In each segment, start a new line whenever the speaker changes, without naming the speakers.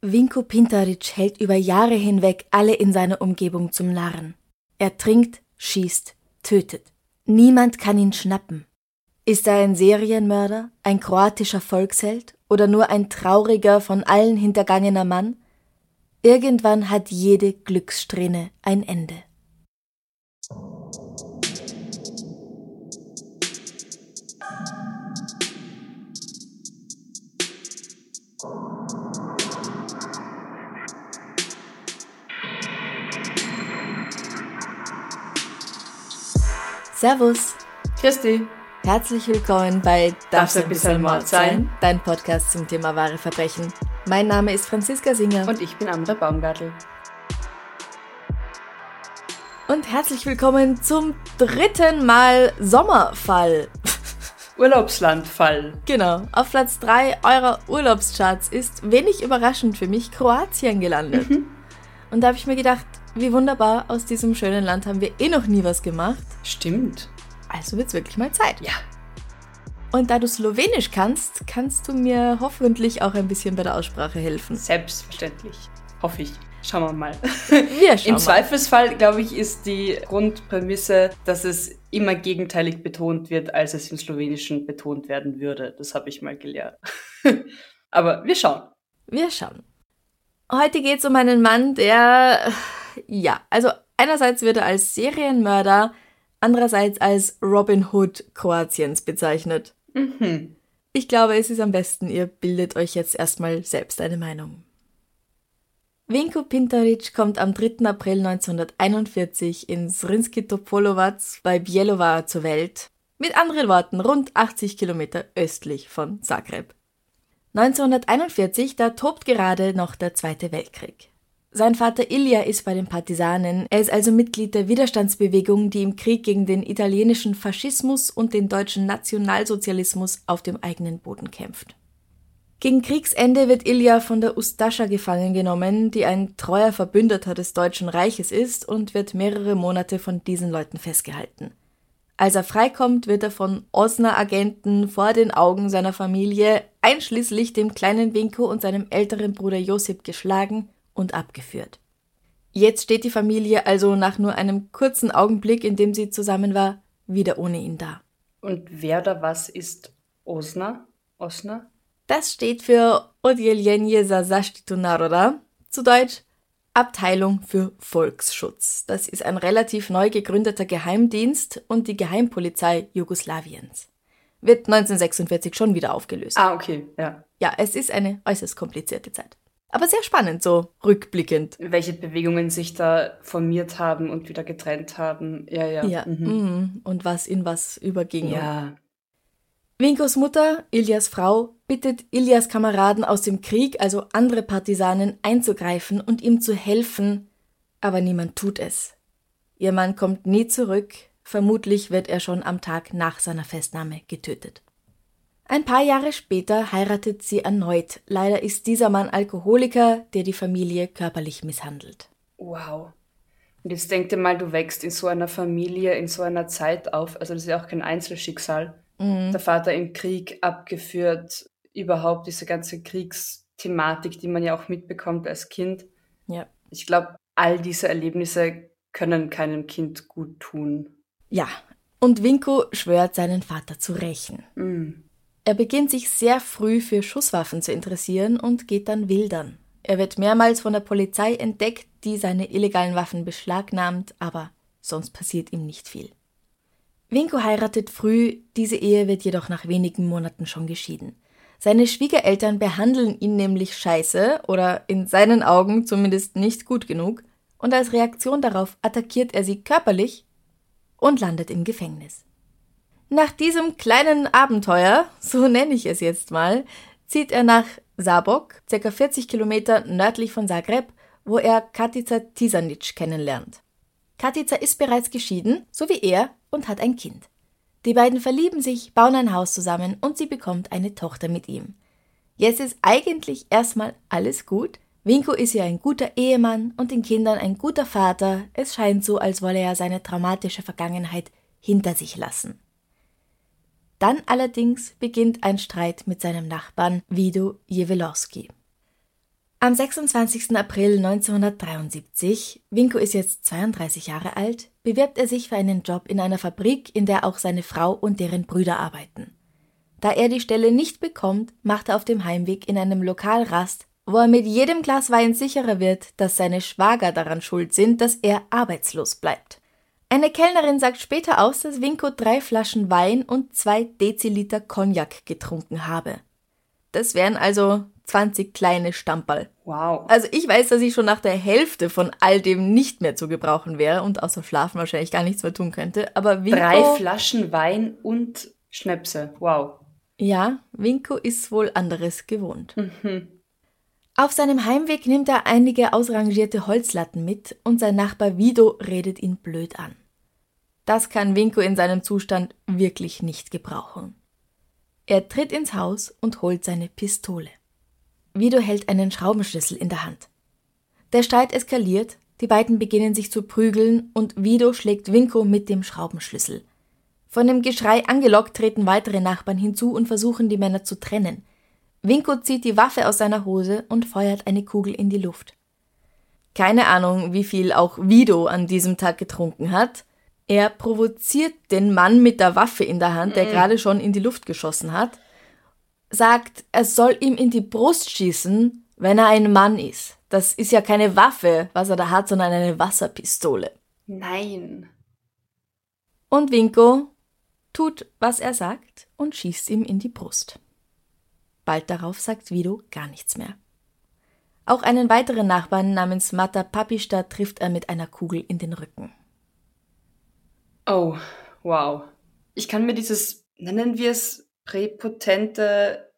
Vinko Pintaric hält über Jahre hinweg alle in seiner Umgebung zum Narren. Er trinkt, schießt, tötet. Niemand kann ihn schnappen. Ist er ein Serienmörder, ein kroatischer Volksheld oder nur ein trauriger, von allen hintergangener Mann? Irgendwann hat jede Glückssträhne ein Ende. Servus,
Christi,
herzlich willkommen bei
Darf's ein bisschen Mord sein?
Dein Podcast zum Thema wahre Verbrechen. Mein Name ist Franziska Singer
und ich bin Amra Baumgartl.
und herzlich willkommen zum dritten Mal Sommerfall.
Urlaubslandfall.
Genau, auf Platz 3 eurer Urlaubscharts ist wenig überraschend für mich Kroatien gelandet.
Mhm.
Und da habe ich mir gedacht, wie wunderbar, aus diesem schönen Land haben wir eh noch nie was gemacht.
Stimmt.
Also wird's wirklich mal Zeit.
Ja.
Und da du Slowenisch kannst, kannst du mir hoffentlich auch ein bisschen bei der Aussprache helfen.
Selbstverständlich. Hoffe ich. Schauen wir mal.
Wir schauen
Im
mal.
Zweifelsfall, glaube ich, ist die Grundprämisse, dass es immer gegenteilig betont wird, als es im Slowenischen betont werden würde. Das habe ich mal gelernt. Aber wir schauen.
Wir schauen. Heute geht es um einen Mann, der, ja, also einerseits wird er als Serienmörder, andererseits als Robin Hood Kroatiens bezeichnet.
Mhm.
Ich glaube, es ist am besten, ihr bildet euch jetzt erstmal selbst eine Meinung. Vinko Pintaric kommt am 3. April 1941 in Srinski Topolovac bei Bielovar zur Welt. Mit anderen Worten rund 80 Kilometer östlich von Zagreb. 1941, da tobt gerade noch der Zweite Weltkrieg. Sein Vater Ilja ist bei den Partisanen, er ist also Mitglied der Widerstandsbewegung, die im Krieg gegen den italienischen Faschismus und den deutschen Nationalsozialismus auf dem eigenen Boden kämpft. Gegen Kriegsende wird Ilja von der Ustascha gefangen genommen, die ein treuer Verbündeter des Deutschen Reiches ist und wird mehrere Monate von diesen Leuten festgehalten. Als er freikommt, wird er von Osner-Agenten vor den Augen seiner Familie, einschließlich dem kleinen Vinko und seinem älteren Bruder Josip, geschlagen und abgeführt. Jetzt steht die Familie also nach nur einem kurzen Augenblick, in dem sie zusammen war, wieder ohne ihn da.
Und wer oder was ist Osna? Osna?
Das steht für Odjeljenje za zaštitu naroda, zu Deutsch Abteilung für Volksschutz. Das ist ein relativ neu gegründeter Geheimdienst und die Geheimpolizei Jugoslawiens. Wird 1946 schon wieder aufgelöst.
Ah, okay, ja.
Ja, es ist eine äußerst komplizierte Zeit. Aber sehr spannend, so rückblickend.
Welche Bewegungen sich da formiert haben und wieder getrennt haben. Ja, ja.
Ja,
Mhm.
mhm. und was in was überging.
Ja.
Vinkos Mutter, Ilias Frau, bittet Ilias Kameraden aus dem Krieg, also andere Partisanen, einzugreifen und ihm zu helfen, aber niemand tut es. Ihr Mann kommt nie zurück, vermutlich wird er schon am Tag nach seiner Festnahme getötet. Ein paar Jahre später heiratet sie erneut. Leider ist dieser Mann Alkoholiker, der die Familie körperlich misshandelt.
Wow. Und jetzt denk dir mal, du wächst in so einer Familie, in so einer Zeit auf. Also das ist ja auch kein Einzelschicksal. Der Vater im Krieg abgeführt, überhaupt diese ganze Kriegsthematik, die man ja auch mitbekommt als Kind.
Ja.
Ich glaube, all diese Erlebnisse können keinem Kind gut tun.
Ja, und Vinko schwört, seinen Vater zu rächen.
Mm.
Er beginnt sich sehr früh für Schusswaffen zu interessieren und geht dann wildern. Er wird mehrmals von der Polizei entdeckt, die seine illegalen Waffen beschlagnahmt, aber sonst passiert ihm nicht viel. Vinko heiratet früh, diese Ehe wird jedoch nach wenigen Monaten schon geschieden. Seine Schwiegereltern behandeln ihn nämlich scheiße oder in seinen Augen zumindest nicht gut genug und als Reaktion darauf attackiert er sie körperlich und landet im Gefängnis. Nach diesem kleinen Abenteuer, so nenne ich es jetzt mal, zieht er nach Zabok, ca. 40 Kilometer nördlich von Zagreb, wo er Katica Tisanic kennenlernt. Katica ist bereits geschieden, so wie er, und hat ein Kind. Die beiden verlieben sich, bauen ein Haus zusammen und sie bekommt eine Tochter mit ihm. Jetzt ist eigentlich erstmal alles gut. Winko ist ja ein guter Ehemann und den Kindern ein guter Vater. Es scheint so, als wolle er seine traumatische Vergangenheit hinter sich lassen. Dann allerdings beginnt ein Streit mit seinem Nachbarn Wido Jewelowski. Am 26. April 1973, Winko ist jetzt 32 Jahre alt, bewirbt er sich für einen Job in einer Fabrik, in der auch seine Frau und deren Brüder arbeiten. Da er die Stelle nicht bekommt, macht er auf dem Heimweg in einem Lokal Rast, wo er mit jedem Glas Wein sicherer wird, dass seine Schwager daran schuld sind, dass er arbeitslos bleibt. Eine Kellnerin sagt später aus, dass Winko drei Flaschen Wein und zwei Deziliter Cognac getrunken habe. Das wären also 20 kleine Stamperl.
Wow.
Also ich weiß, dass ich schon nach der Hälfte von all dem nicht mehr zu gebrauchen wäre und außer Schlafen wahrscheinlich gar nichts mehr tun könnte. Aber Winko...
Drei Flaschen Wein und Schnäpse. Wow.
Ja, Winko ist wohl anderes gewohnt. Mhm. Auf seinem Heimweg nimmt er einige ausrangierte Holzlatten mit und sein Nachbar Vido redet ihn blöd an. Das kann Winko in seinem Zustand wirklich nicht gebrauchen. Er tritt ins Haus und holt seine Pistole. Vido hält einen Schraubenschlüssel in der Hand. Der Streit eskaliert, die beiden beginnen sich zu prügeln und Vido schlägt Winko mit dem Schraubenschlüssel. Von dem Geschrei angelockt treten weitere Nachbarn hinzu und versuchen die Männer zu trennen. Winko zieht die Waffe aus seiner Hose und feuert eine Kugel in die Luft. Keine Ahnung, wie viel auch Vido an diesem Tag getrunken hat. Er provoziert den Mann mit der Waffe in der Hand, der mhm. gerade schon in die Luft geschossen hat, sagt, er soll ihm in die Brust schießen, wenn er ein Mann ist. Das ist ja keine Waffe, was er da hat, sondern eine Wasserpistole.
Nein.
Und Winko tut, was er sagt und schießt ihm in die Brust. Bald darauf sagt Vido gar nichts mehr. Auch einen weiteren Nachbarn namens Mata Papista trifft er mit einer Kugel in den Rücken.
Oh, wow. Ich kann mir dieses, nennen wir es, präpotente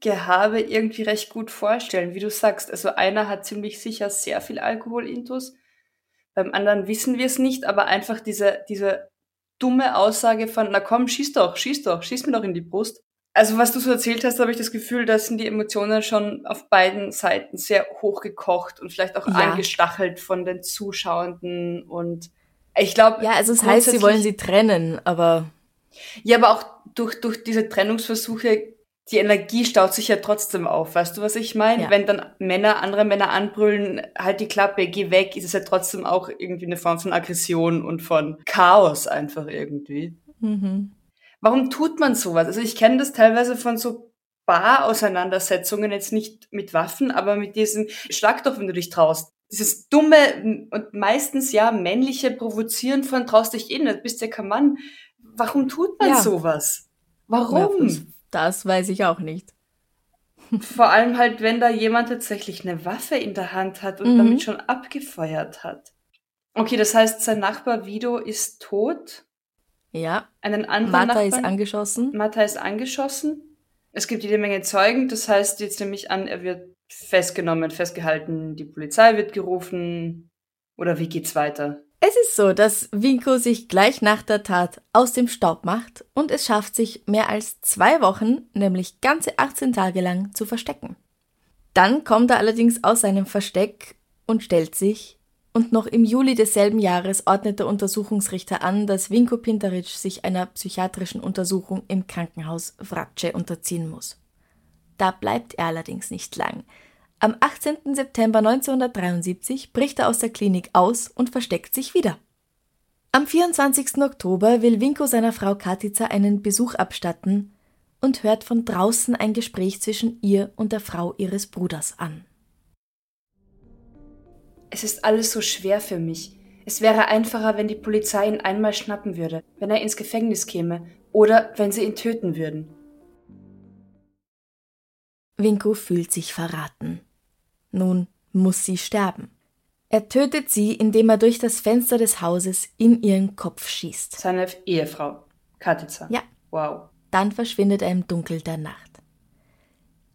Gehabe irgendwie recht gut vorstellen, wie du sagst. Also einer hat ziemlich sicher sehr viel Alkoholintus, beim anderen wissen wir es nicht, aber einfach diese, diese dumme Aussage von, na komm, schieß doch, schieß doch, schieß mir doch in die Brust. Also was du so erzählt hast, habe ich das Gefühl, da sind die Emotionen schon auf beiden Seiten sehr hochgekocht und vielleicht auch ja. angestachelt von den Zuschauenden und ich glaube.
Ja, also es heißt, sie wollen sie trennen, aber.
Ja, aber auch durch, durch diese Trennungsversuche, die Energie staut sich ja trotzdem auf. Weißt du, was ich meine? Ja. Wenn dann Männer, andere Männer anbrüllen, halt die Klappe, geh weg, ist es ja trotzdem auch irgendwie eine Form von Aggression und von Chaos einfach irgendwie. Mhm. Warum tut man sowas? Also ich kenne das teilweise von so Bar-Auseinandersetzungen, jetzt nicht mit Waffen, aber mit diesem Schlag doch, wenn du dich traust. Dieses dumme und meistens ja männliche Provozieren von traust dich eh nicht, bist ja kein Mann. Warum tut man ja. sowas? Warum?
Ja, das weiß ich auch nicht.
Vor allem halt, wenn da jemand tatsächlich eine Waffe in der Hand hat und mhm. damit schon abgefeuert hat. Okay, das heißt, sein Nachbar Vido ist tot.
Ja.
Einen anderen
Mata
Nachbarn,
ist angeschossen.
Mata ist angeschossen. Es gibt jede Menge Zeugen. Das heißt, jetzt nehme ich an, er wird festgenommen, festgehalten, die Polizei wird gerufen. Oder wie geht's weiter?
Es ist so, dass Winko sich gleich nach der Tat aus dem Staub macht und es schafft sich mehr als zwei Wochen, nämlich ganze 18 Tage lang, zu verstecken. Dann kommt er allerdings aus seinem Versteck und stellt sich und noch im Juli desselben Jahres ordnet der Untersuchungsrichter an, dass Vinko Pintaric sich einer psychiatrischen Untersuchung im Krankenhaus Vrace unterziehen muss. Da bleibt er allerdings nicht lang. Am 18. September 1973 bricht er aus der Klinik aus und versteckt sich wieder. Am 24. Oktober will Vinko seiner Frau Katica einen Besuch abstatten und hört von draußen ein Gespräch zwischen ihr und der Frau ihres Bruders an.
Es ist alles so schwer für mich. Es wäre einfacher, wenn die Polizei ihn einmal schnappen würde, wenn er ins Gefängnis käme oder wenn sie ihn töten würden.
Winko fühlt sich verraten. Nun muss sie sterben. Er tötet sie, indem er durch das Fenster des Hauses in ihren Kopf schießt.
Seine Ehefrau, Katica.
Ja,
Wow.
Dann verschwindet er im Dunkel der Nacht.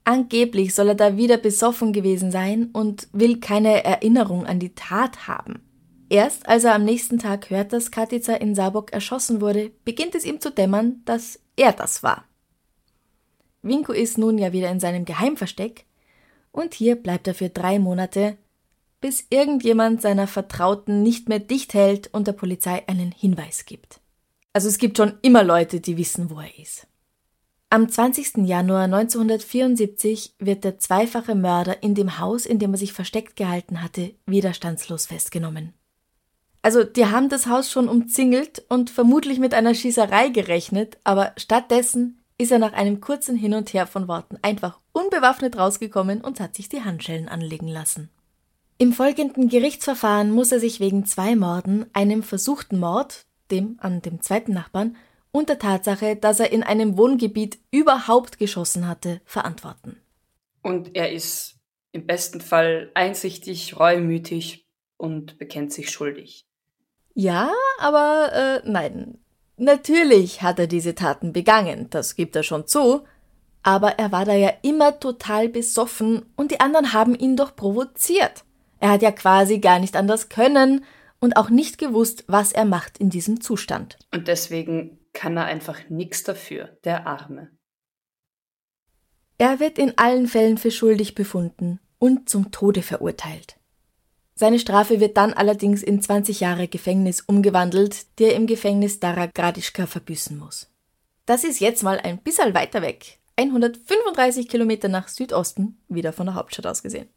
Angeblich soll er da wieder besoffen gewesen sein und will keine Erinnerung an die Tat haben. Erst als er am nächsten Tag hört, dass Katica in Sabok erschossen wurde, beginnt es ihm zu dämmern, dass er das war. Winko ist nun ja wieder in seinem Geheimversteck und hier bleibt er für drei Monate, bis irgendjemand seiner Vertrauten nicht mehr dicht hält und der Polizei einen Hinweis gibt. Also es gibt schon immer Leute, die wissen, wo er ist. Am 20. Januar 1974 wird der zweifache Mörder in dem Haus, in dem er sich versteckt gehalten hatte, widerstandslos festgenommen. Also, die haben das Haus schon umzingelt und vermutlich mit einer Schießerei gerechnet, aber stattdessen ist er nach einem kurzen Hin und Her von Worten einfach unbewaffnet rausgekommen und hat sich die Handschellen anlegen lassen. Im folgenden Gerichtsverfahren muss er sich wegen zwei Morden, einem versuchten Mord, dem an dem zweiten Nachbarn, und der Tatsache, dass er in einem Wohngebiet überhaupt geschossen hatte, verantworten.
Und er ist im besten Fall einsichtig, reumütig und bekennt sich schuldig.
Ja, aber äh, nein. Natürlich hat er diese Taten begangen, das gibt er schon zu, aber er war da ja immer total besoffen und die anderen haben ihn doch provoziert. Er hat ja quasi gar nicht anders können und auch nicht gewusst, was er macht in diesem Zustand.
Und deswegen kann er einfach nichts dafür, der Arme.
Er wird in allen Fällen für schuldig befunden und zum Tode verurteilt. Seine Strafe wird dann allerdings in 20 Jahre Gefängnis umgewandelt, die er im Gefängnis Dara Gradischka verbüßen muss. Das ist jetzt mal ein bisschen weiter weg, 135 Kilometer nach Südosten, wieder von der Hauptstadt aus gesehen.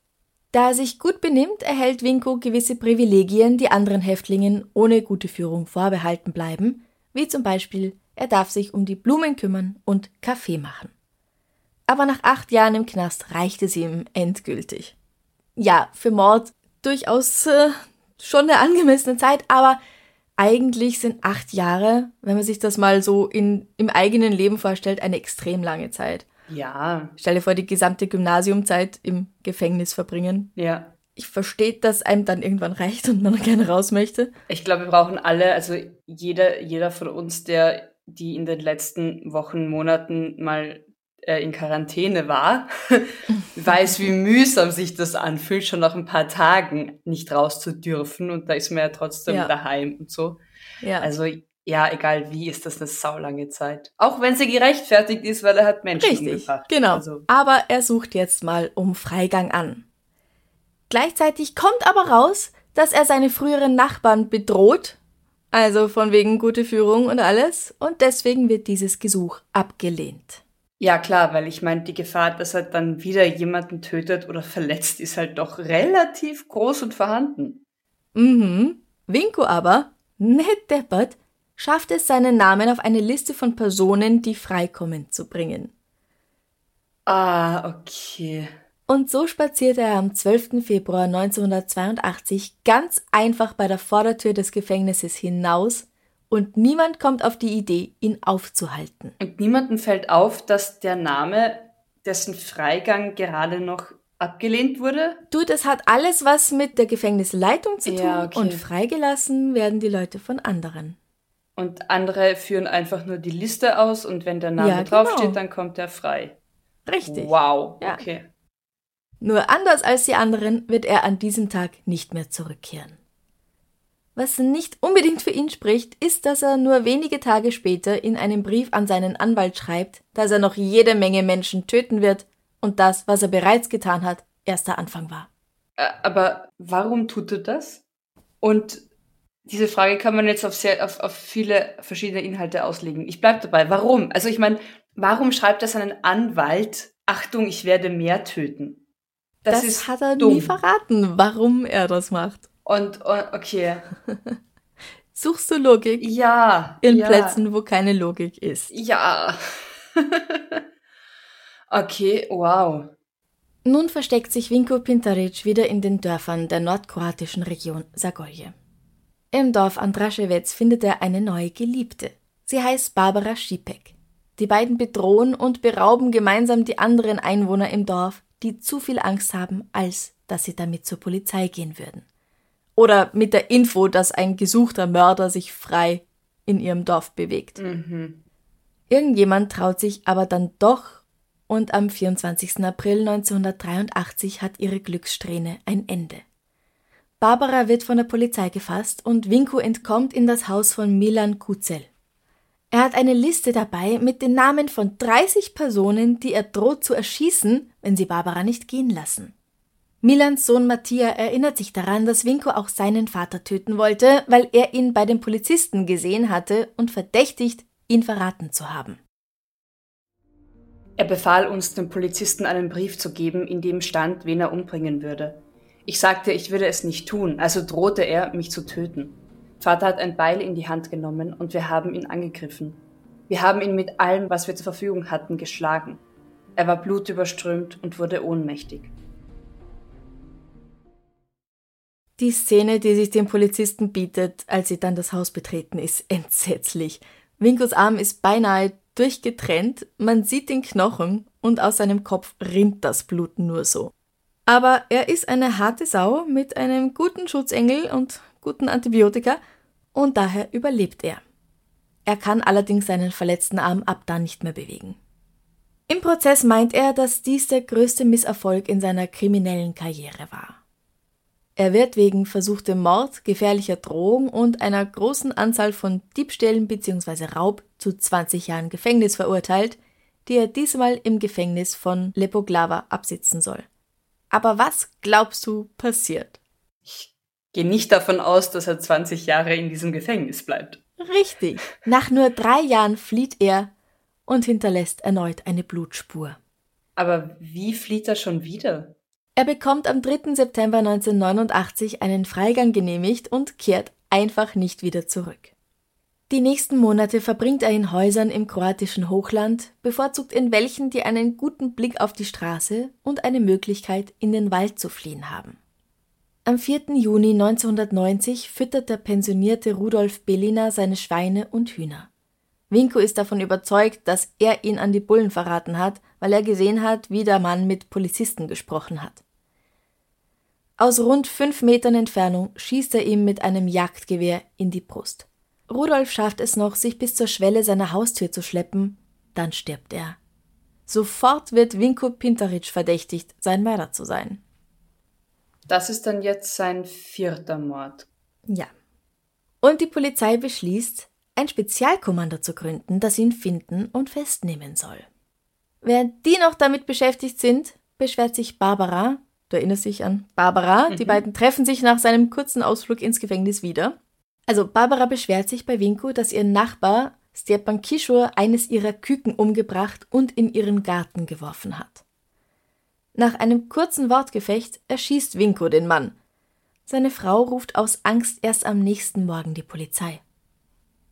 Da er sich gut benimmt, erhält Winko gewisse Privilegien, die anderen Häftlingen ohne gute Führung vorbehalten bleiben, wie zum Beispiel, er darf sich um die Blumen kümmern und Kaffee machen. Aber nach acht Jahren im Knast reicht es ihm endgültig. Ja, für Mord durchaus äh, schon eine angemessene Zeit, aber eigentlich sind acht Jahre, wenn man sich das mal so in, im eigenen Leben vorstellt, eine extrem lange Zeit.
Ja.
Stell dir vor, die gesamte Gymnasiumzeit im Gefängnis verbringen.
Ja
ich verstehe, dass einem dann irgendwann reicht und man gerne raus möchte.
Ich glaube, wir brauchen alle, also jeder, jeder von uns, der die in den letzten Wochen, Monaten mal äh, in Quarantäne war, weiß, wie mühsam sich das anfühlt, schon nach ein paar Tagen nicht raus zu dürfen und da ist man ja trotzdem ja. daheim und so. Ja. Also ja, egal wie, ist das eine saulange Zeit. Auch wenn sie gerechtfertigt ist, weil er hat Menschen
Richtig,
umgebracht.
genau. Also. Aber er sucht jetzt mal um Freigang an. Gleichzeitig kommt aber raus, dass er seine früheren Nachbarn bedroht, also von wegen gute Führung und alles, und deswegen wird dieses Gesuch abgelehnt.
Ja, klar, weil ich meine, die Gefahr, dass er dann wieder jemanden tötet oder verletzt, ist halt doch relativ groß und vorhanden.
Mhm. Winko aber, nett deppert, schafft es, seinen Namen auf eine Liste von Personen, die freikommen, zu bringen.
Ah, okay.
Und so spazierte er am 12. Februar 1982 ganz einfach bei der Vordertür des Gefängnisses hinaus und niemand kommt auf die Idee, ihn aufzuhalten.
Und niemandem fällt auf, dass der Name, dessen Freigang gerade noch abgelehnt wurde?
Du, das hat alles was mit der Gefängnisleitung zu tun ja, okay. und freigelassen werden die Leute von anderen.
Und andere führen einfach nur die Liste aus und wenn der Name ja, draufsteht, genau. dann kommt er frei.
Richtig.
Wow, ja. okay.
Nur anders als die anderen wird er an diesem Tag nicht mehr zurückkehren. Was nicht unbedingt für ihn spricht, ist, dass er nur wenige Tage später in einem Brief an seinen Anwalt schreibt, dass er noch jede Menge Menschen töten wird und das, was er bereits getan hat, erst der Anfang war.
Aber warum tut er das? Und diese Frage kann man jetzt auf, sehr, auf, auf viele verschiedene Inhalte auslegen. Ich bleibe dabei. Warum? Also ich meine, warum schreibt er seinen Anwalt, Achtung, ich werde mehr töten?
Das, das hat er dumm. nie verraten, warum er das macht.
Und, und okay.
Suchst du Logik?
Ja.
In
ja.
Plätzen, wo keine Logik ist.
Ja. okay, wow.
Nun versteckt sich Vinko Pintaric wieder in den Dörfern der nordkroatischen Region Zagorje. Im Dorf Andraschewetz findet er eine neue Geliebte. Sie heißt Barbara Schipek. Die beiden bedrohen und berauben gemeinsam die anderen Einwohner im Dorf, die zu viel Angst haben, als dass sie damit zur Polizei gehen würden. Oder mit der Info, dass ein gesuchter Mörder sich frei in ihrem Dorf bewegt.
Mhm.
Irgendjemand traut sich aber dann doch und am 24. April 1983 hat ihre Glückssträhne ein Ende. Barbara wird von der Polizei gefasst und Winko entkommt in das Haus von Milan Kuzel. Er hat eine Liste dabei mit den Namen von 30 Personen, die er droht zu erschießen, wenn sie Barbara nicht gehen lassen. Milans Sohn Mattia erinnert sich daran, dass Winko auch seinen Vater töten wollte, weil er ihn bei den Polizisten gesehen hatte und verdächtigt, ihn verraten zu haben.
Er befahl uns, dem Polizisten einen Brief zu geben, in dem stand, wen er umbringen würde. Ich sagte, ich würde es nicht tun, also drohte er, mich zu töten. Vater hat ein Beil in die Hand genommen und wir haben ihn angegriffen. Wir haben ihn mit allem, was wir zur Verfügung hatten, geschlagen. Er war blutüberströmt und wurde ohnmächtig.
Die Szene, die sich dem Polizisten bietet, als sie dann das Haus betreten, ist entsetzlich. Winkos Arm ist beinahe durchgetrennt, man sieht den Knochen und aus seinem Kopf rinnt das Blut nur so. Aber er ist eine harte Sau mit einem guten Schutzengel und guten Antibiotika und daher überlebt er. Er kann allerdings seinen verletzten Arm ab da nicht mehr bewegen. Im Prozess meint er, dass dies der größte Misserfolg in seiner kriminellen Karriere war. Er wird wegen versuchtem Mord, gefährlicher Drohung und einer großen Anzahl von Diebstählen bzw. Raub zu 20 Jahren Gefängnis verurteilt, die er diesmal im Gefängnis von Lepoglava absitzen soll. Aber was glaubst du passiert?
Ich gehe nicht davon aus, dass er 20 Jahre in diesem Gefängnis bleibt.
Richtig. Nach nur drei Jahren flieht er und hinterlässt erneut eine Blutspur.
Aber wie flieht er schon wieder?
Er bekommt am 3. September 1989 einen Freigang genehmigt und kehrt einfach nicht wieder zurück. Die nächsten Monate verbringt er in Häusern im kroatischen Hochland, bevorzugt in welchen, die einen guten Blick auf die Straße und eine Möglichkeit, in den Wald zu fliehen haben. Am 4. Juni 1990 füttert der pensionierte Rudolf Belina seine Schweine und Hühner. Winko ist davon überzeugt, dass er ihn an die Bullen verraten hat, weil er gesehen hat, wie der Mann mit Polizisten gesprochen hat. Aus rund fünf Metern Entfernung schießt er ihm mit einem Jagdgewehr in die Brust. Rudolf schafft es noch, sich bis zur Schwelle seiner Haustür zu schleppen, dann stirbt er. Sofort wird Vinko Pinteric verdächtigt, sein Mörder zu sein.
Das ist dann jetzt sein vierter Mord.
Ja. Und die Polizei beschließt, ein Spezialkommando zu gründen, das ihn finden und festnehmen soll. Während die noch damit beschäftigt sind, beschwert sich Barbara, du erinnerst dich an Barbara, mhm. die beiden treffen sich nach seinem kurzen Ausflug ins Gefängnis wieder also Barbara beschwert sich bei Winko, dass ihr Nachbar Stepan Kishor eines ihrer Küken umgebracht und in ihren Garten geworfen hat. Nach einem kurzen Wortgefecht erschießt Winko den Mann. Seine Frau ruft aus Angst erst am nächsten Morgen die Polizei.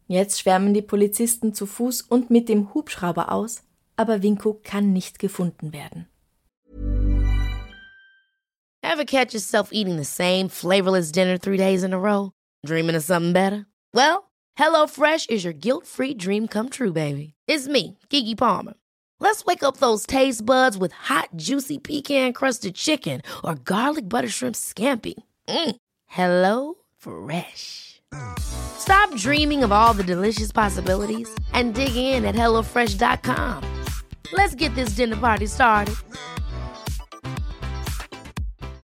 Jetzt schwärmen die Polizisten zu Fuß und mit dem Hubschrauber aus, aber Winko kann nicht gefunden werden.
Ever catch yourself eating the same flavorless dinner three days in a row? Dreaming of something better? Well, HelloFresh is your guilt-free dream come true, baby. It's me, Kiki Palmer. Let's wake up those taste buds with hot, juicy pecan-crusted chicken or garlic butter shrimp scampi. Mm. Hello Fresh. Stop dreaming of all the delicious possibilities and dig in at HelloFresh.com. Let's get this dinner party started.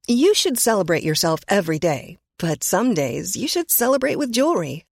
You should celebrate yourself every day but some days you should celebrate with jewelry.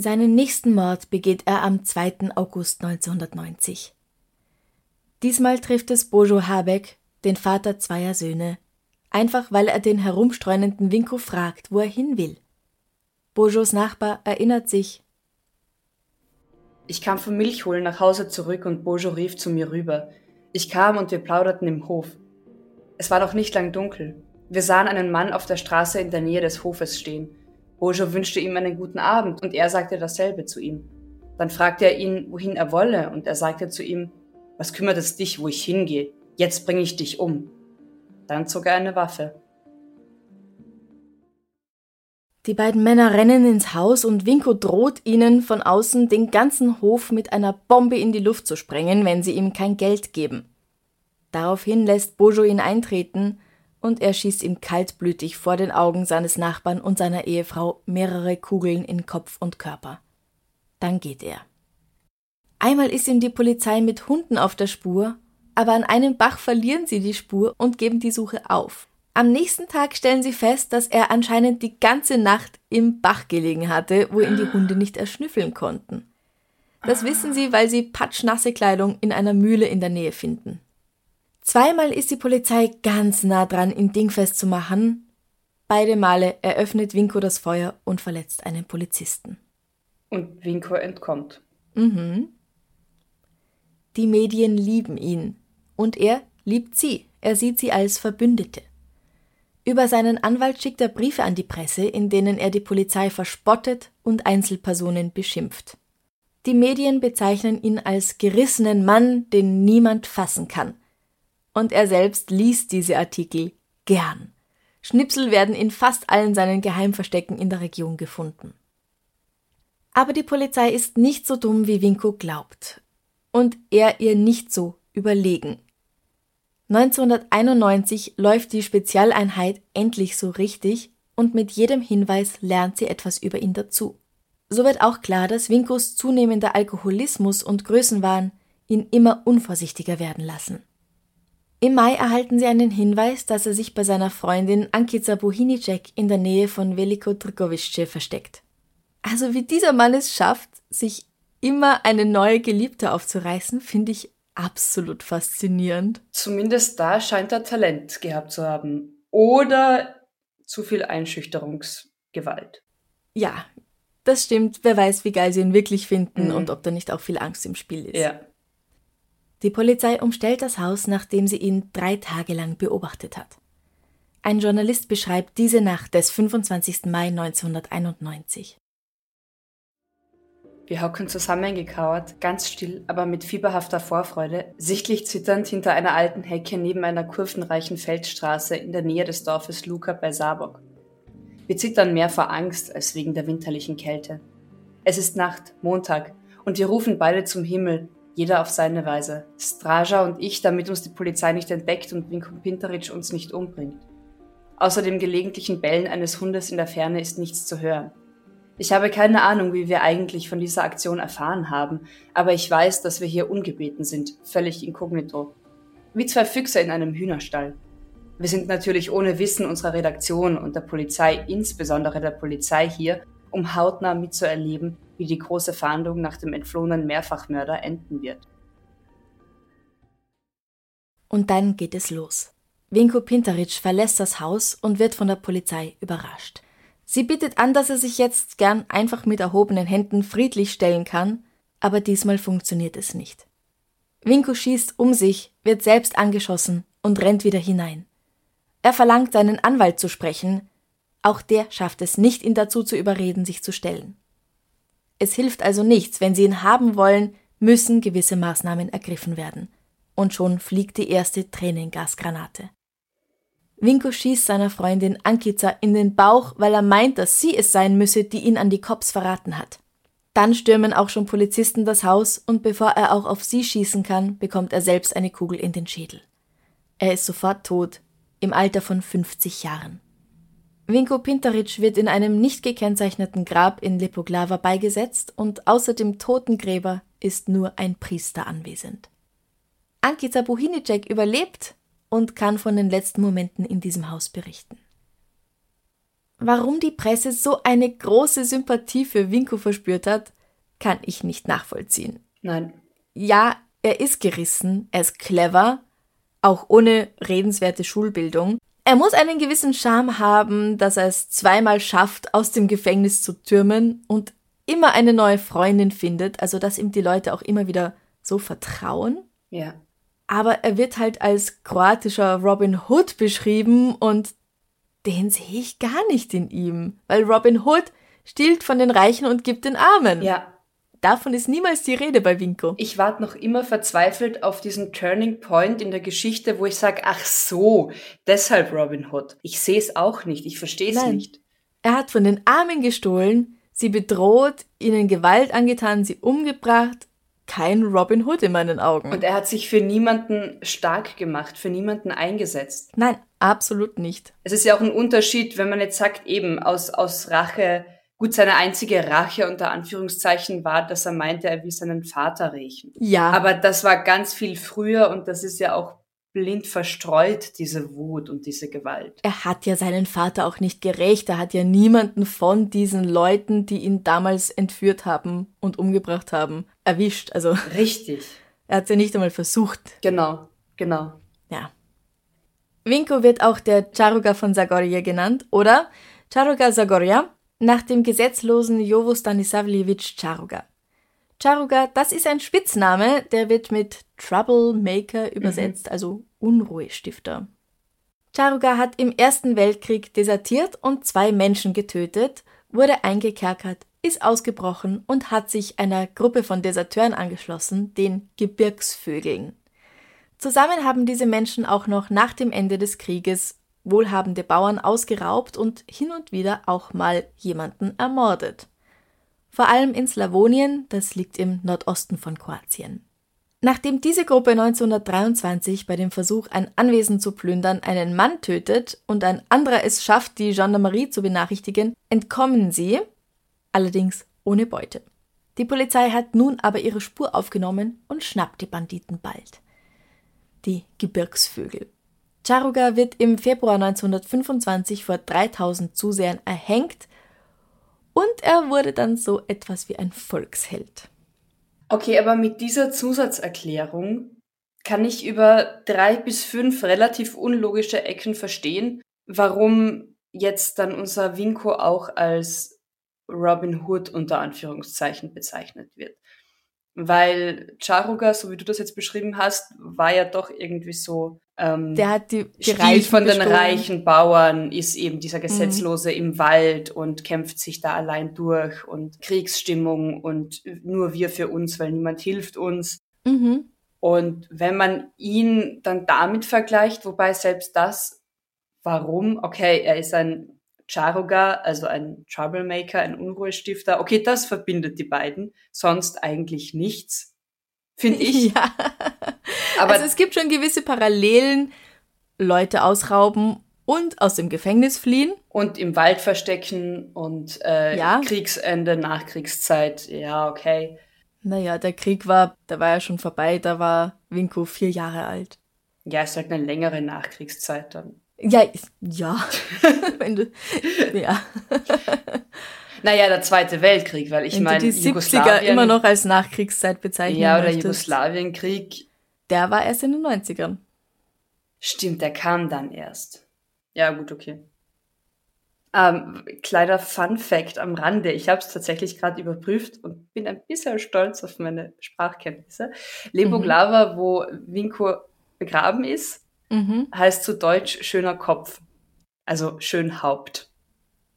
Seinen nächsten Mord begeht er am 2. August 1990. Diesmal trifft es Bojo Habeck, den Vater zweier Söhne, einfach weil er den herumstreunenden Winko fragt, wo er hin will. Bojos Nachbar erinnert sich.
Ich kam vom Milchholen nach Hause zurück und Bojo rief zu mir rüber. Ich kam und wir plauderten im Hof. Es war noch nicht lang dunkel. Wir sahen einen Mann auf der Straße in der Nähe des Hofes stehen. Bojo wünschte ihm einen guten Abend und er sagte dasselbe zu ihm. Dann fragte er ihn, wohin er wolle, und er sagte zu ihm, Was kümmert es dich, wo ich hingehe? Jetzt bringe ich dich um. Dann zog er eine Waffe.
Die beiden Männer rennen ins Haus und Winko droht ihnen von außen den ganzen Hof mit einer Bombe in die Luft zu sprengen, wenn sie ihm kein Geld geben. Daraufhin lässt Bojo ihn eintreten und er schießt ihm kaltblütig vor den Augen seines Nachbarn und seiner Ehefrau mehrere Kugeln in Kopf und Körper. Dann geht er. Einmal ist ihm die Polizei mit Hunden auf der Spur, aber an einem Bach verlieren sie die Spur und geben die Suche auf. Am nächsten Tag stellen sie fest, dass er anscheinend die ganze Nacht im Bach gelegen hatte, wo ihn die Hunde nicht erschnüffeln konnten. Das wissen sie, weil sie patschnasse Kleidung in einer Mühle in der Nähe finden. Zweimal ist die Polizei ganz nah dran, ihn dingfest zu machen. Beide Male eröffnet Winko das Feuer und verletzt einen Polizisten.
Und Winko entkommt.
Mhm. Die Medien lieben ihn. Und er liebt sie. Er sieht sie als Verbündete. Über seinen Anwalt schickt er Briefe an die Presse, in denen er die Polizei verspottet und Einzelpersonen beschimpft. Die Medien bezeichnen ihn als gerissenen Mann, den niemand fassen kann – und er selbst liest diese Artikel gern. Schnipsel werden in fast allen seinen Geheimverstecken in der Region gefunden. Aber die Polizei ist nicht so dumm, wie Winko glaubt. Und er ihr nicht so überlegen. 1991 läuft die Spezialeinheit endlich so richtig und mit jedem Hinweis lernt sie etwas über ihn dazu. So wird auch klar, dass Winkos zunehmender Alkoholismus und Größenwahn ihn immer unvorsichtiger werden lassen. Im Mai erhalten sie einen Hinweis, dass er sich bei seiner Freundin Ankica Bohinicek in der Nähe von Veliko Trgovice versteckt. Also wie dieser Mann es schafft, sich immer eine neue Geliebte aufzureißen, finde ich absolut faszinierend.
Zumindest da scheint er Talent gehabt zu haben. Oder zu viel Einschüchterungsgewalt.
Ja, das stimmt. Wer weiß, wie geil sie ihn wirklich finden mhm. und ob da nicht auch viel Angst im Spiel ist.
Ja.
Die Polizei umstellt das Haus, nachdem sie ihn drei Tage lang beobachtet hat. Ein Journalist beschreibt diese Nacht des 25. Mai 1991.
Wir hocken zusammengekauert, ganz still, aber mit fieberhafter Vorfreude, sichtlich zitternd hinter einer alten Hecke neben einer kurvenreichen Feldstraße in der Nähe des Dorfes Luka bei Sabok. Wir zittern mehr vor Angst als wegen der winterlichen Kälte. Es ist Nacht, Montag, und wir rufen beide zum Himmel, jeder auf seine Weise. Straja und ich, damit uns die Polizei nicht entdeckt und Vinko Pintaric uns nicht umbringt. Außer dem gelegentlichen Bellen eines Hundes in der Ferne ist nichts zu hören. Ich habe keine Ahnung, wie wir eigentlich von dieser Aktion erfahren haben, aber ich weiß, dass wir hier ungebeten sind, völlig inkognito. Wie zwei Füchse in einem Hühnerstall. Wir sind natürlich ohne Wissen unserer Redaktion und der Polizei, insbesondere der Polizei hier, um hautnah mitzuerleben, wie die große Fahndung nach dem entflohenen Mehrfachmörder enden wird.
Und dann geht es los. Vinko Pintaric verlässt das Haus und wird von der Polizei überrascht. Sie bittet an, dass er sich jetzt gern einfach mit erhobenen Händen friedlich stellen kann, aber diesmal funktioniert es nicht. Vinko schießt um sich, wird selbst angeschossen und rennt wieder hinein. Er verlangt seinen Anwalt zu sprechen, auch der schafft es nicht, ihn dazu zu überreden, sich zu stellen. Es hilft also nichts, wenn sie ihn haben wollen, müssen gewisse Maßnahmen ergriffen werden. Und schon fliegt die erste Tränengasgranate. Winko schießt seiner Freundin Ankica in den Bauch, weil er meint, dass sie es sein müsse, die ihn an die Cops verraten hat. Dann stürmen auch schon Polizisten das Haus und bevor er auch auf sie schießen kann, bekommt er selbst eine Kugel in den Schädel. Er ist sofort tot, im Alter von 50 Jahren. Vinko Pintaric wird in einem nicht gekennzeichneten Grab in Lepoglava beigesetzt und außer dem Totengräber ist nur ein Priester anwesend. Ankica Buhinicek überlebt und kann von den letzten Momenten in diesem Haus berichten. Warum die Presse so eine große Sympathie für Vinko verspürt hat, kann ich nicht nachvollziehen.
Nein.
Ja, er ist gerissen, er ist clever, auch ohne redenswerte Schulbildung, er muss einen gewissen Charme haben, dass er es zweimal schafft, aus dem Gefängnis zu türmen und immer eine neue Freundin findet, also dass ihm die Leute auch immer wieder so vertrauen.
Ja.
Aber er wird halt als kroatischer Robin Hood beschrieben und den sehe ich gar nicht in ihm, weil Robin Hood stiehlt von den Reichen und gibt den Armen.
Ja.
Davon ist niemals die Rede bei Winko.
Ich warte noch immer verzweifelt auf diesen Turning Point in der Geschichte, wo ich sage, ach so, deshalb Robin Hood. Ich sehe es auch nicht, ich verstehe es nicht.
Er hat von den Armen gestohlen, sie bedroht, ihnen Gewalt angetan, sie umgebracht. Kein Robin Hood in meinen Augen.
Und er hat sich für niemanden stark gemacht, für niemanden eingesetzt.
Nein, absolut nicht.
Es ist ja auch ein Unterschied, wenn man jetzt sagt, eben aus, aus Rache, gut, seine einzige Rache unter Anführungszeichen war, dass er meinte, er will seinen Vater rächen.
Ja.
Aber das war ganz viel früher und das ist ja auch blind verstreut, diese Wut und diese Gewalt.
Er hat ja seinen Vater auch nicht gerecht. Er hat ja niemanden von diesen Leuten, die ihn damals entführt haben und umgebracht haben, erwischt. Also.
Richtig.
Er hat ja nicht einmal versucht.
Genau, genau.
Ja. Winko wird auch der Charuga von Zagorje genannt, oder Charuga Zagorja, nach dem gesetzlosen Jovo Stanislavljevic Charuga. Charuga, das ist ein Spitzname, der wird mit Troublemaker übersetzt, mhm. also Unruhestifter. Charuga hat im Ersten Weltkrieg desertiert und zwei Menschen getötet, wurde eingekerkert, ist ausgebrochen und hat sich einer Gruppe von Deserteuren angeschlossen, den Gebirgsvögeln. Zusammen haben diese Menschen auch noch nach dem Ende des Krieges wohlhabende Bauern ausgeraubt und hin und wieder auch mal jemanden ermordet vor allem in Slawonien, das liegt im Nordosten von Kroatien. Nachdem diese Gruppe 1923 bei dem Versuch, ein Anwesen zu plündern, einen Mann tötet und ein anderer es schafft, die Gendarmerie zu benachrichtigen, entkommen sie, allerdings ohne Beute. Die Polizei hat nun aber ihre Spur aufgenommen und schnappt die Banditen bald. Die Gebirgsvögel. Charuga wird im Februar 1925 vor 3000 Zusehern erhängt und er wurde dann so etwas wie ein Volksheld.
Okay, aber mit dieser Zusatzerklärung kann ich über drei bis fünf relativ unlogische Ecken verstehen, warum jetzt dann unser Winko auch als Robin Hood unter Anführungszeichen bezeichnet wird. Weil Charuga, so wie du das jetzt beschrieben hast, war ja doch irgendwie so
ähm, der hat die,
die Reichen von den bestohlen. reichen Bauern, ist eben dieser Gesetzlose mhm. im Wald und kämpft sich da allein durch und Kriegsstimmung und nur wir für uns, weil niemand hilft uns.
Mhm.
Und wenn man ihn dann damit vergleicht, wobei selbst das, warum, okay, er ist ein Charuga, also ein Troublemaker, ein Unruhestifter, okay, das verbindet die beiden, sonst eigentlich nichts, finde ich.
Ja. Aber also es gibt schon gewisse Parallelen, Leute ausrauben und aus dem Gefängnis fliehen.
Und im Wald verstecken und äh, ja. Kriegsende, Nachkriegszeit, ja, okay.
Naja, der Krieg war, da war ja schon vorbei, da war Winko vier Jahre alt.
Ja, ist halt eine längere Nachkriegszeit dann.
Ja, ja. Wenn du, ja.
Naja, der Zweite Weltkrieg, weil ich meine,
die 70er immer noch als Nachkriegszeit bezeichnen
Ja, oder
möchtest.
Jugoslawienkrieg
der war erst in den 90ern.
Stimmt, der kam dann erst. Ja, gut, okay. Ähm, kleiner Fun Fact am Rande. Ich habe es tatsächlich gerade überprüft und bin ein bisschen stolz auf meine Sprachkenntnisse. Leboglava, mhm. wo Winko begraben ist, mhm. heißt zu Deutsch schöner Kopf. Also schön Haupt.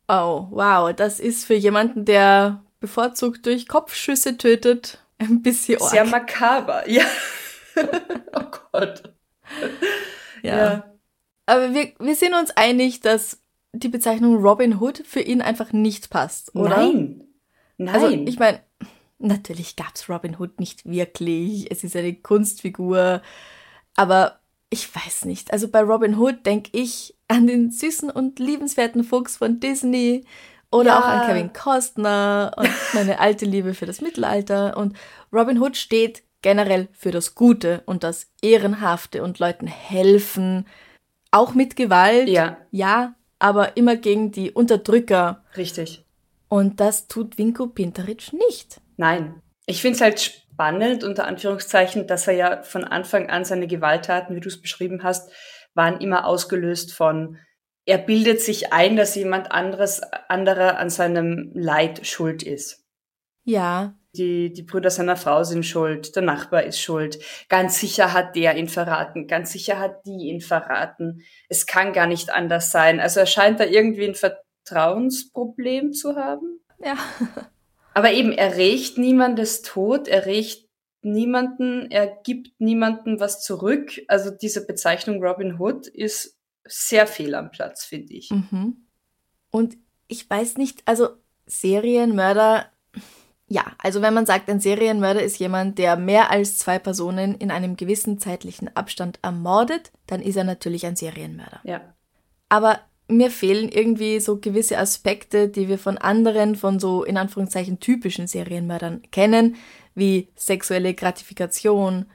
Oh, wow. Das ist für jemanden, der bevorzugt durch Kopfschüsse tötet, ein bisschen
arg. Sehr makaber, ja. oh Gott.
Ja. ja. Aber wir, wir sind uns einig, dass die Bezeichnung Robin Hood für ihn einfach nicht passt, oder?
Nein. Nein.
Also, ich meine, natürlich gab es Robin Hood nicht wirklich. Es ist eine Kunstfigur. Aber ich weiß nicht. Also bei Robin Hood denke ich an den süßen und liebenswerten Fuchs von Disney oder ja. auch an Kevin Costner und meine alte Liebe für das Mittelalter. Und Robin Hood steht generell für das Gute und das Ehrenhafte und Leuten helfen, auch mit Gewalt,
ja,
ja aber immer gegen die Unterdrücker.
Richtig.
Und das tut Vinko Pintaric nicht.
Nein. Ich finde es halt spannend, unter Anführungszeichen, dass er ja von Anfang an seine Gewalttaten, wie du es beschrieben hast, waren immer ausgelöst von, er bildet sich ein, dass jemand anderes, anderer an seinem Leid schuld ist.
Ja,
die, die Brüder seiner Frau sind schuld, der Nachbar ist schuld. Ganz sicher hat der ihn verraten, ganz sicher hat die ihn verraten. Es kann gar nicht anders sein. Also er scheint da irgendwie ein Vertrauensproblem zu haben.
Ja.
Aber eben, er rächt niemandes Tod, er rächt niemanden, er gibt niemanden was zurück. Also diese Bezeichnung Robin Hood ist sehr fehl am Platz, finde ich.
Mhm. Und ich weiß nicht, also Serienmörder, ja, also wenn man sagt, ein Serienmörder ist jemand, der mehr als zwei Personen in einem gewissen zeitlichen Abstand ermordet, dann ist er natürlich ein Serienmörder.
Ja.
Aber mir fehlen irgendwie so gewisse Aspekte, die wir von anderen, von so in Anführungszeichen typischen Serienmördern kennen, wie sexuelle Gratifikation,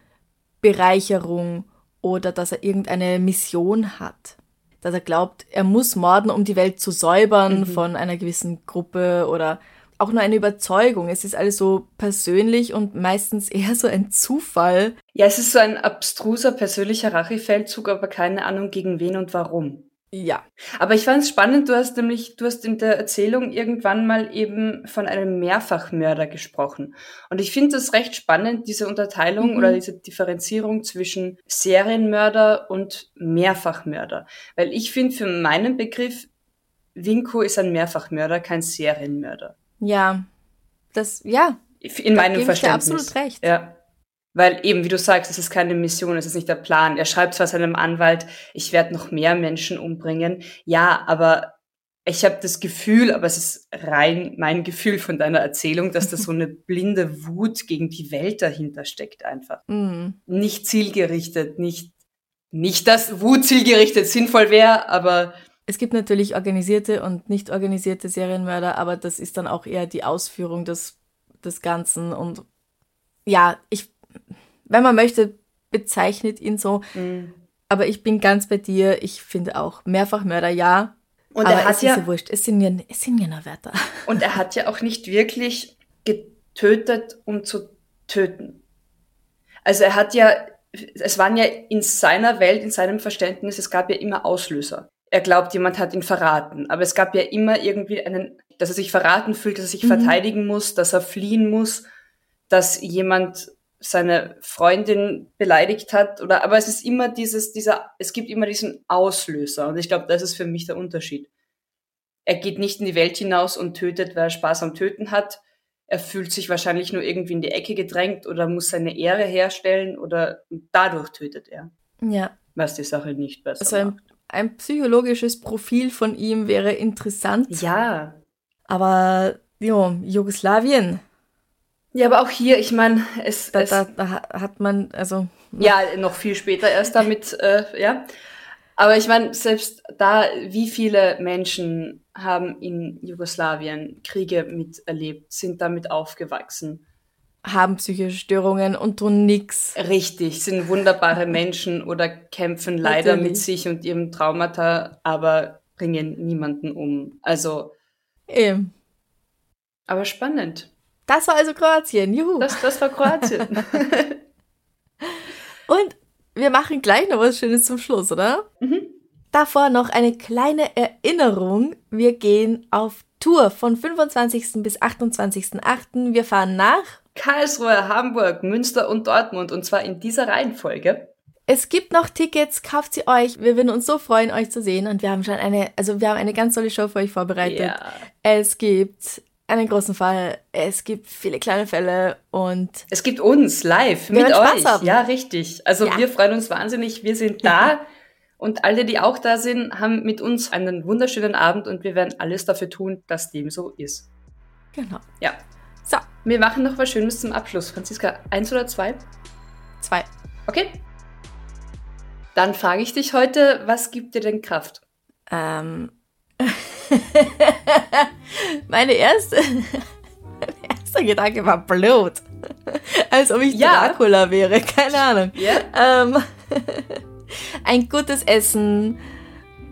Bereicherung oder dass er irgendeine Mission hat. Dass er glaubt, er muss morden, um die Welt zu säubern mhm. von einer gewissen Gruppe oder auch nur eine Überzeugung. Es ist alles so persönlich und meistens eher so ein Zufall.
Ja, es ist so ein abstruser persönlicher Rachefeldzug, aber keine Ahnung gegen wen und warum.
Ja.
Aber ich fand es spannend, du hast nämlich, du hast in der Erzählung irgendwann mal eben von einem Mehrfachmörder gesprochen. Und ich finde das recht spannend, diese Unterteilung mhm. oder diese Differenzierung zwischen Serienmörder und Mehrfachmörder. Weil ich finde, für meinen Begriff, Winko ist ein Mehrfachmörder, kein Serienmörder.
Ja. Das, ja.
In meinem Verständnis.
Ich dir absolut recht.
Ja. Weil eben, wie du sagst, es ist keine Mission, es ist nicht der Plan. Er schreibt zwar seinem Anwalt, ich werde noch mehr Menschen umbringen. Ja, aber ich habe das Gefühl, aber es ist rein mein Gefühl von deiner Erzählung, dass da so eine blinde Wut gegen die Welt dahinter steckt einfach.
Mm.
Nicht zielgerichtet, nicht, nicht, dass Wut zielgerichtet sinnvoll wäre, aber
es gibt natürlich organisierte und nicht organisierte Serienmörder, aber das ist dann auch eher die Ausführung des, des Ganzen und ja, ich wenn man möchte, bezeichnet ihn so. Mhm. Aber ich bin ganz bei dir. Ich finde auch Mehrfachmörder ja. Und aber er hat es ja, ist ja wurscht. Es sind ja, es sind ja nur Wörter.
Und er hat ja auch nicht wirklich getötet, um zu töten. Also er hat ja, es waren ja in seiner Welt, in seinem Verständnis, es gab ja immer Auslöser. Er glaubt, jemand hat ihn verraten. Aber es gab ja immer irgendwie einen, dass er sich verraten fühlt, dass er sich mhm. verteidigen muss, dass er fliehen muss, dass jemand seine Freundin beleidigt hat. Oder aber es ist immer dieses dieser es gibt immer diesen Auslöser. Und ich glaube das ist für mich der Unterschied. Er geht nicht in die Welt hinaus und tötet weil er Spaß am Töten hat. Er fühlt sich wahrscheinlich nur irgendwie in die Ecke gedrängt oder muss seine Ehre herstellen oder dadurch tötet er.
Ja.
Was die Sache nicht besser
also ein, ein psychologisches Profil von ihm wäre interessant
ja
aber jo Jugoslawien
ja, aber auch hier, ich meine, es,
da,
es
da, da, hat man, also.
Ja, noch viel später erst damit, äh, ja. Aber ich meine, selbst da, wie viele Menschen haben in Jugoslawien Kriege miterlebt, sind damit aufgewachsen?
Haben psychische Störungen und tun nix.
Richtig, sind wunderbare Menschen oder kämpfen leider Natürlich. mit sich und ihrem Traumata, aber bringen niemanden um. Also.
Eben.
Aber spannend.
Das war also Kroatien. Juhu.
Das, das war Kroatien.
Und wir machen gleich noch was Schönes zum Schluss, oder?
Mhm.
Davor noch eine kleine Erinnerung. Wir gehen auf Tour von 25. bis 28.8. Wir fahren nach
Karlsruhe, Hamburg, Münster und Dortmund und zwar in dieser Reihenfolge.
Es gibt noch Tickets, kauft sie euch. Wir würden uns so freuen, euch zu sehen. Und wir haben schon eine, also wir haben eine ganz tolle Show für euch vorbereitet.
Ja.
Es gibt einen großen Fall. Es gibt viele kleine Fälle und
es gibt uns live mit euch. Haben. Ja, richtig. Also ja. wir freuen uns wahnsinnig. Wir sind da und alle, die auch da sind, haben mit uns einen wunderschönen Abend und wir werden alles dafür tun, dass dem so ist.
Genau.
Ja. So, wir machen noch was Schönes zum Abschluss. Franziska, eins oder zwei?
Zwei.
Okay. Dann frage ich dich heute, was gibt dir denn Kraft?
Ähm, Meine erste, mein erster Gedanke war Blut. Als ob ich ja. Dracula wäre, keine Ahnung.
Yeah.
Ähm, ein gutes Essen,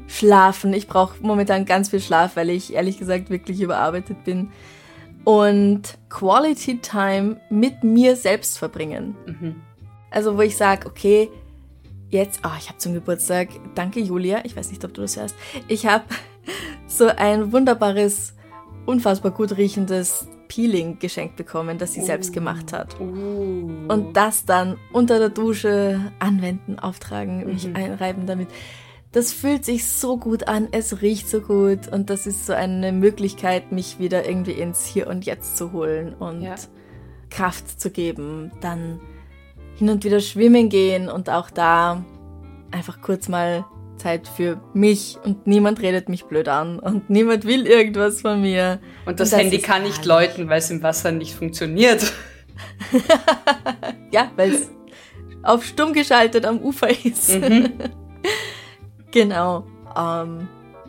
Schlafen. Ich brauche momentan ganz viel Schlaf, weil ich ehrlich gesagt wirklich überarbeitet bin. Und Quality Time mit mir selbst verbringen.
Mhm.
Also wo ich sage, okay, jetzt, oh, ich habe zum Geburtstag, danke Julia, ich weiß nicht, ob du das hörst, ich habe so ein wunderbares, unfassbar gut riechendes Peeling geschenkt bekommen, das sie uh, selbst gemacht hat.
Uh.
Und das dann unter der Dusche anwenden, auftragen, mich mhm. einreiben damit. Das fühlt sich so gut an, es riecht so gut und das ist so eine Möglichkeit, mich wieder irgendwie ins Hier und Jetzt zu holen und ja. Kraft zu geben. Dann hin und wieder schwimmen gehen und auch da einfach kurz mal Zeit für mich und niemand redet mich blöd an und niemand will irgendwas von mir.
Und das, und das Handy kann nicht läuten, weil es im Wasser nicht funktioniert.
ja, weil es auf stumm geschaltet am Ufer ist. Mhm. genau. Ähm,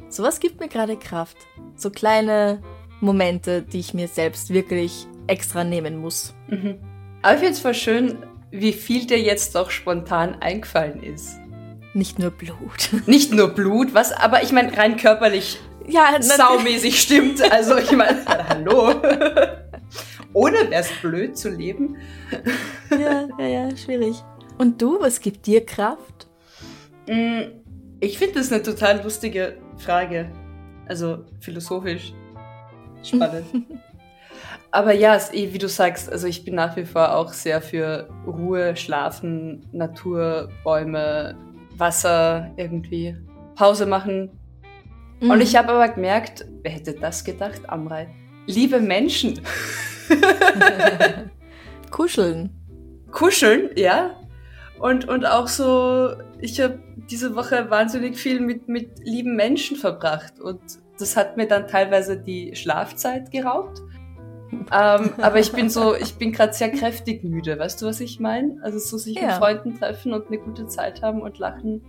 sowas gibt mir gerade Kraft. So kleine Momente, die ich mir selbst wirklich extra nehmen muss.
Mhm. Aber ich finde es voll schön, wie viel dir jetzt auch spontan eingefallen ist.
Nicht nur Blut.
Nicht nur Blut, was aber ich meine rein körperlich ja, saumäßig stimmt. Also ich meine, hallo. Ohne wäre es blöd zu leben.
ja, ja, ja, schwierig. Und du, was gibt dir Kraft?
Mm, ich finde das eine total lustige Frage. Also philosophisch spannend. Aber ja, eh, wie du sagst, also ich bin nach wie vor auch sehr für Ruhe, Schlafen, Natur, Bäume, Wasser irgendwie, Pause machen. Mhm. Und ich habe aber gemerkt, wer hätte das gedacht, Amrei? Liebe Menschen.
Kuscheln.
Kuscheln, ja. Und, und auch so, ich habe diese Woche wahnsinnig viel mit, mit lieben Menschen verbracht. Und das hat mir dann teilweise die Schlafzeit geraubt. ähm, aber ich bin so, ich bin gerade sehr kräftig müde. Weißt du, was ich meine? Also so sich ja. mit Freunden treffen und eine gute Zeit haben und lachen.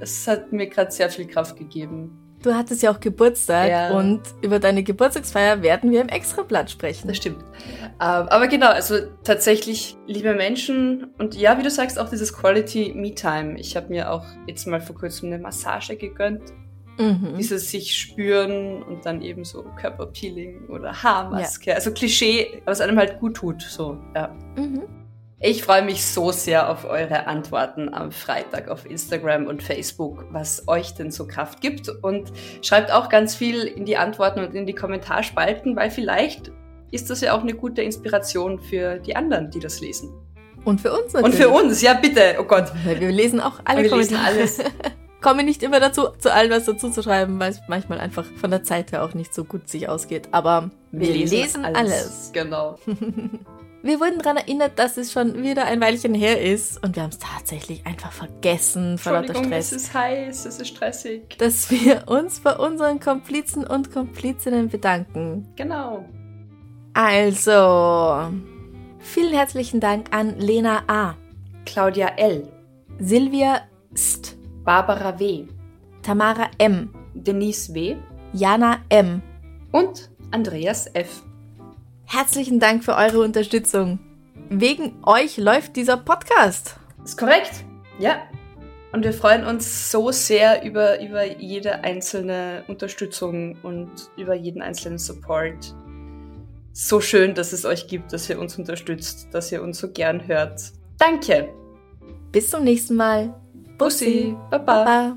Es hat mir gerade sehr viel Kraft gegeben.
Du hattest ja auch Geburtstag ja. und über deine Geburtstagsfeier werden wir im Extrablatt sprechen.
Das stimmt. Ähm, aber genau, also tatsächlich liebe Menschen und ja, wie du sagst, auch dieses Quality Me Time. Ich habe mir auch jetzt mal vor kurzem eine Massage gegönnt. Mhm. Dieses sich spüren und dann eben so Körperpeeling oder Haarmaske. Ja. Also Klischee, was einem halt gut tut. So, ja. Mhm. Ich freue mich so sehr auf eure Antworten am Freitag auf Instagram und Facebook, was euch denn so Kraft gibt. Und schreibt auch ganz viel in die Antworten und in die Kommentarspalten, weil vielleicht ist das ja auch eine gute Inspiration für die anderen, die das lesen.
Und für uns natürlich.
Und für uns, ja bitte, oh Gott.
Wir lesen auch alle wir Kommentare. Lesen alles. Komme nicht immer dazu, zu allem was dazu zu schreiben, weil es manchmal einfach von der Zeit her auch nicht so gut sich ausgeht. Aber wir, wir lesen, lesen, alles. alles.
Genau.
Wir wurden daran erinnert, dass es schon wieder ein Weilchen her ist und wir haben es tatsächlich einfach vergessen vor lauter Stress.
Es ist heiß, es ist stressig.
Dass wir uns bei unseren Komplizen und Komplizinnen bedanken.
Genau.
Also, vielen herzlichen Dank an Lena A.,
Claudia L.,
Silvia St.,
Barbara W.,
Tamara M.,
Denise W.,
Jana M.
und Andreas F.
Herzlichen Dank für eure Unterstützung. Wegen euch läuft dieser Podcast.
Ist korrekt. Ja. Und wir freuen uns so sehr über, über jede einzelne Unterstützung und über jeden einzelnen Support. So schön, dass es euch gibt, dass ihr uns unterstützt, dass ihr uns so gern hört. Danke.
Bis zum nächsten Mal.
Bussi. Baba. Baba.